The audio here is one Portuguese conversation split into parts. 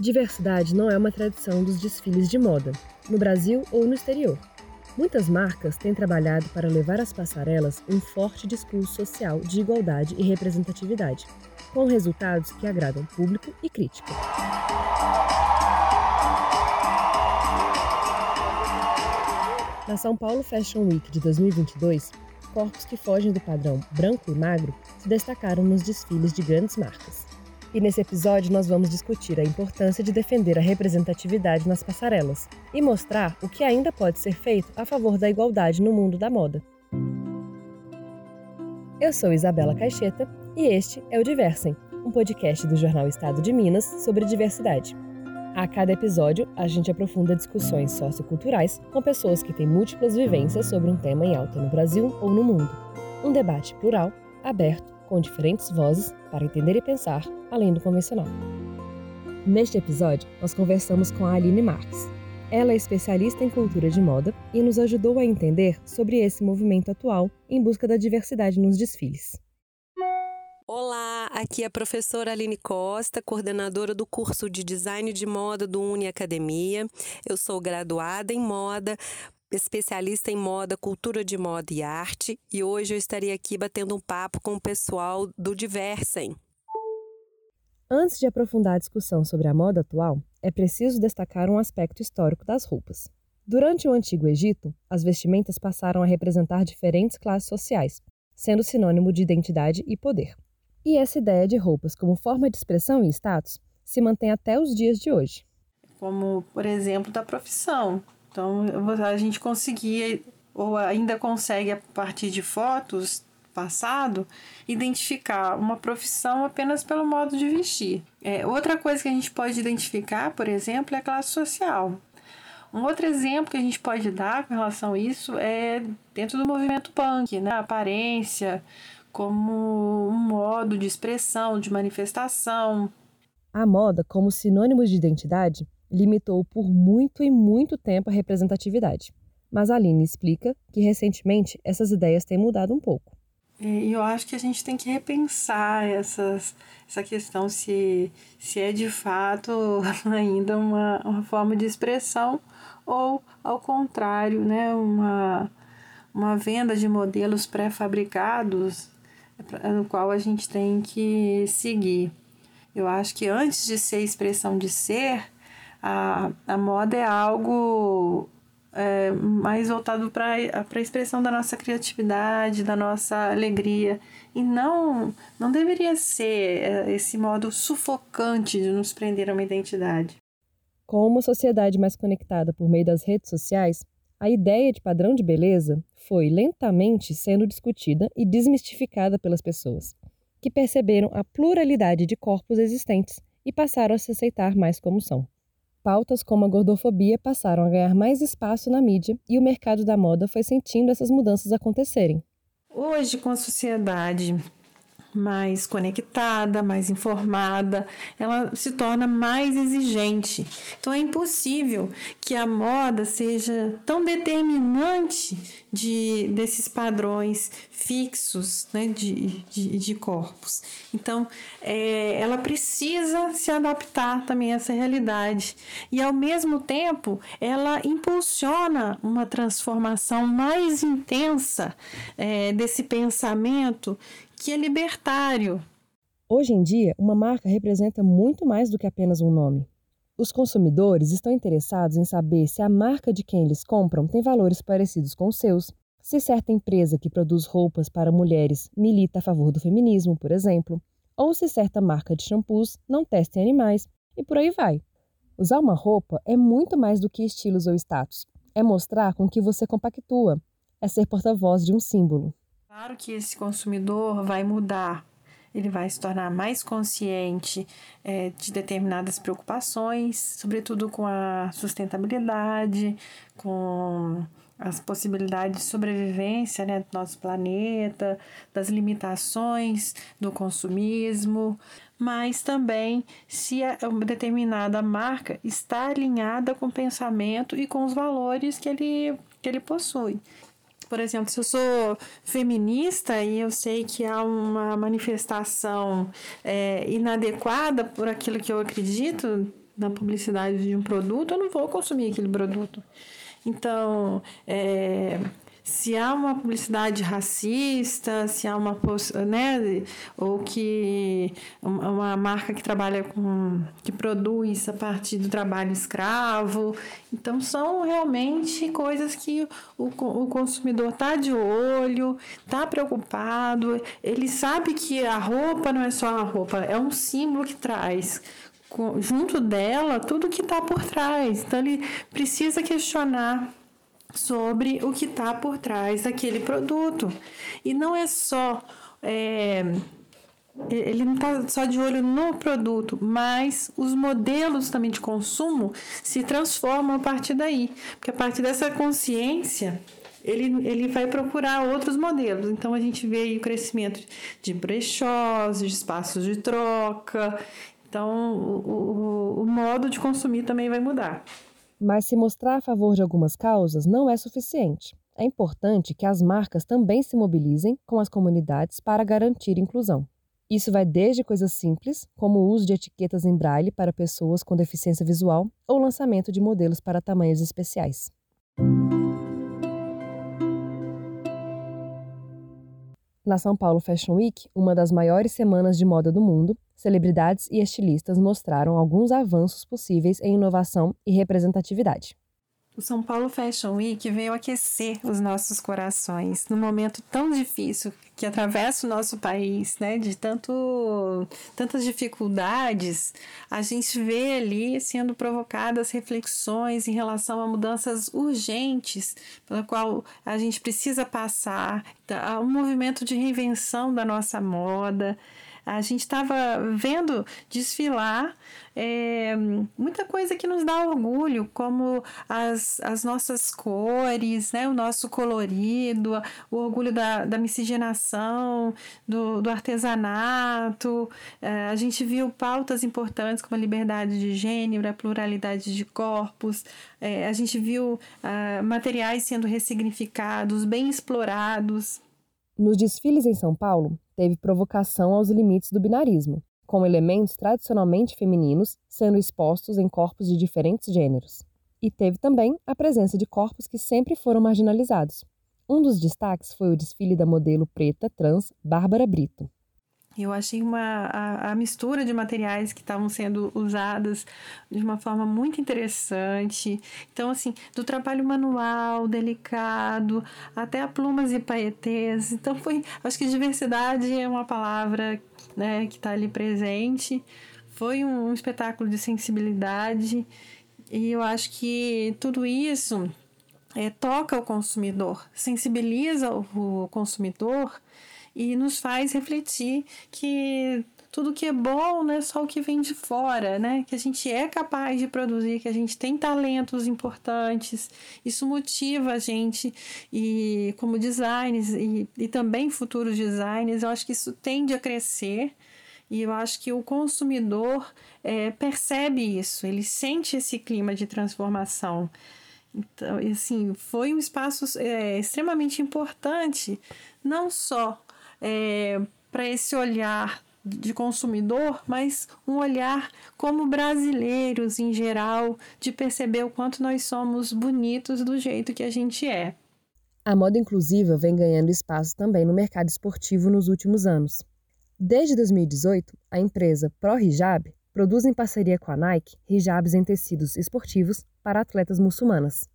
Diversidade não é uma tradição dos desfiles de moda, no Brasil ou no exterior. Muitas marcas têm trabalhado para levar às passarelas um forte discurso social de igualdade e representatividade, com resultados que agradam público e crítica. Na São Paulo Fashion Week de 2022, corpos que fogem do padrão branco e magro se destacaram nos desfiles de grandes marcas. E nesse episódio nós vamos discutir a importância de defender a representatividade nas passarelas e mostrar o que ainda pode ser feito a favor da igualdade no mundo da moda. Eu sou Isabela Caixeta e este é o Diversem, um podcast do jornal Estado de Minas sobre diversidade. A cada episódio, a gente aprofunda discussões socioculturais com pessoas que têm múltiplas vivências sobre um tema em alta no Brasil ou no mundo. Um debate plural, aberto com diferentes vozes para entender e pensar além do convencional. Neste episódio, nós conversamos com a Aline Marques. Ela é especialista em cultura de moda e nos ajudou a entender sobre esse movimento atual em busca da diversidade nos desfiles. Olá, aqui é a professora Aline Costa, coordenadora do curso de Design de Moda do Uni Academia. Eu sou graduada em moda, especialista em moda, cultura de moda e arte, e hoje eu estaria aqui batendo um papo com o pessoal do Diversem. Antes de aprofundar a discussão sobre a moda atual, é preciso destacar um aspecto histórico das roupas. Durante o Antigo Egito, as vestimentas passaram a representar diferentes classes sociais, sendo sinônimo de identidade e poder. E essa ideia de roupas como forma de expressão e status se mantém até os dias de hoje. Como, por exemplo, da profissão. Então, a gente conseguia, ou ainda consegue, a partir de fotos passado, identificar uma profissão apenas pelo modo de vestir. É, outra coisa que a gente pode identificar, por exemplo, é a classe social. Um outro exemplo que a gente pode dar com relação a isso é dentro do movimento punk, né? A aparência como um modo de expressão, de manifestação. A moda, como sinônimo de identidade, limitou por muito e muito tempo a representatividade. Mas a Aline explica que recentemente essas ideias têm mudado um pouco. E eu acho que a gente tem que repensar essas, essa questão se, se é de fato ainda uma, uma forma de expressão ou, ao contrário, né, uma, uma venda de modelos pré-fabricados no qual a gente tem que seguir. Eu acho que antes de ser expressão de ser, a, a moda é algo é, mais voltado para a expressão da nossa criatividade, da nossa alegria. E não, não deveria ser é, esse modo sufocante de nos prender a uma identidade. Com uma sociedade mais conectada por meio das redes sociais, a ideia de padrão de beleza foi lentamente sendo discutida e desmistificada pelas pessoas, que perceberam a pluralidade de corpos existentes e passaram a se aceitar mais como são. Pautas como a gordofobia passaram a ganhar mais espaço na mídia e o mercado da moda foi sentindo essas mudanças acontecerem. Hoje, com a sociedade mais conectada, mais informada, ela se torna mais exigente. Então é impossível que a moda seja tão determinante de, desses padrões fixos né, de, de, de corpos. Então é, ela precisa se adaptar também a essa realidade. E ao mesmo tempo ela impulsiona uma transformação mais intensa é, desse pensamento que é libertário. Hoje em dia, uma marca representa muito mais do que apenas um nome. Os consumidores estão interessados em saber se a marca de quem eles compram tem valores parecidos com os seus, se certa empresa que produz roupas para mulheres milita a favor do feminismo, por exemplo, ou se certa marca de shampoos não testa em animais, e por aí vai. Usar uma roupa é muito mais do que estilos ou status. É mostrar com que você compactua, é ser porta-voz de um símbolo. Claro que esse consumidor vai mudar, ele vai se tornar mais consciente é, de determinadas preocupações, sobretudo com a sustentabilidade, com as possibilidades de sobrevivência né, do nosso planeta, das limitações do consumismo, mas também se uma determinada marca está alinhada com o pensamento e com os valores que ele, que ele possui. Por exemplo, se eu sou feminista e eu sei que há uma manifestação é, inadequada por aquilo que eu acredito, na publicidade de um produto, eu não vou consumir aquele produto. Então, é, se há uma publicidade racista, se há uma né, ou que uma marca que trabalha com que produz a partir do trabalho escravo, então são realmente coisas que o, o consumidor está de olho, está preocupado, ele sabe que a roupa não é só a roupa, é um símbolo que traz junto dela tudo que está por trás. Então ele precisa questionar sobre o que está por trás daquele produto. E não é só. É, ele não está só de olho no produto, mas os modelos também de consumo se transformam a partir daí. Porque a partir dessa consciência, ele, ele vai procurar outros modelos. Então a gente vê o crescimento de brechós, de espaços de troca. Então o, o, o modo de consumir também vai mudar. Mas se mostrar a favor de algumas causas não é suficiente. É importante que as marcas também se mobilizem com as comunidades para garantir inclusão. Isso vai desde coisas simples, como o uso de etiquetas em braille para pessoas com deficiência visual ou lançamento de modelos para tamanhos especiais. Na São Paulo Fashion Week, uma das maiores semanas de moda do mundo, celebridades e estilistas mostraram alguns avanços possíveis em inovação e representatividade. O São Paulo Fashion Week veio aquecer os nossos corações num momento tão difícil que atravessa o nosso país, né? De tanto, tantas dificuldades, a gente vê ali sendo provocadas reflexões em relação a mudanças urgentes pela qual a gente precisa passar, um movimento de reinvenção da nossa moda. A gente estava vendo desfilar é, muita coisa que nos dá orgulho, como as, as nossas cores, né, o nosso colorido, o orgulho da, da miscigenação, do, do artesanato. É, a gente viu pautas importantes como a liberdade de gênero, a pluralidade de corpos. É, a gente viu uh, materiais sendo ressignificados, bem explorados. Nos desfiles em São Paulo, teve provocação aos limites do binarismo, com elementos tradicionalmente femininos sendo expostos em corpos de diferentes gêneros. E teve também a presença de corpos que sempre foram marginalizados. Um dos destaques foi o desfile da modelo preta trans Bárbara Brito. Eu achei uma, a, a mistura de materiais que estavam sendo usadas de uma forma muito interessante. Então, assim, do trabalho manual, delicado, até a plumas e paetês. Então, foi. Acho que diversidade é uma palavra né, que está ali presente. Foi um, um espetáculo de sensibilidade. E eu acho que tudo isso é, toca o consumidor, sensibiliza o, o consumidor e nos faz refletir que tudo que é bom não é só o que vem de fora, né? Que a gente é capaz de produzir, que a gente tem talentos importantes. Isso motiva a gente e como designers e, e também futuros designers, eu acho que isso tende a crescer. E eu acho que o consumidor é, percebe isso, ele sente esse clima de transformação. Então, assim, foi um espaço é, extremamente importante, não só é, para esse olhar de consumidor, mas um olhar como brasileiros em geral, de perceber o quanto nós somos bonitos do jeito que a gente é. A moda inclusiva vem ganhando espaço também no mercado esportivo nos últimos anos. Desde 2018, a empresa Pro Hijab produz em parceria com a Nike hijabs em tecidos esportivos para atletas muçulmanas.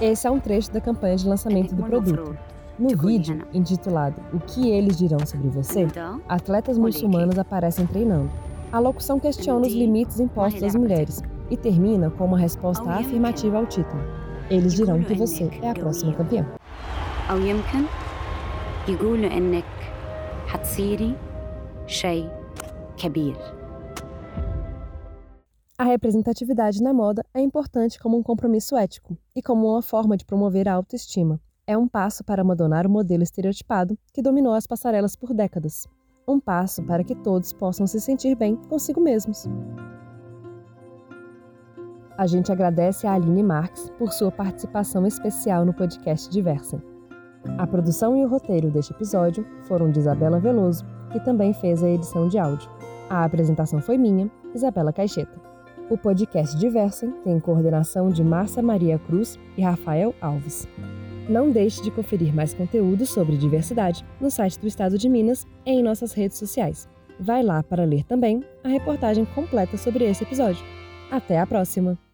Esse é um trecho da campanha de lançamento do produto. No vídeo, intitulado O que eles dirão sobre você, então, atletas muçulmanos aparecem treinando. A locução questiona os limites impostos às mulheres e termina com uma resposta afirmativa ao título. Eles dirão que você é a próxima campeã. يقولوا انك حتصيري شيء كبير a representatividade na moda é importante como um compromisso ético e como uma forma de promover a autoestima. É um passo para abandonar o modelo estereotipado que dominou as passarelas por décadas. Um passo para que todos possam se sentir bem consigo mesmos. A gente agradece a Aline Marques por sua participação especial no podcast Diversem. A produção e o roteiro deste episódio foram de Isabela Veloso, que também fez a edição de áudio. A apresentação foi minha, Isabela Caixeta. O podcast Diversem tem coordenação de Márcia Maria Cruz e Rafael Alves. Não deixe de conferir mais conteúdo sobre diversidade no site do Estado de Minas e em nossas redes sociais. Vai lá para ler também a reportagem completa sobre esse episódio. Até a próxima!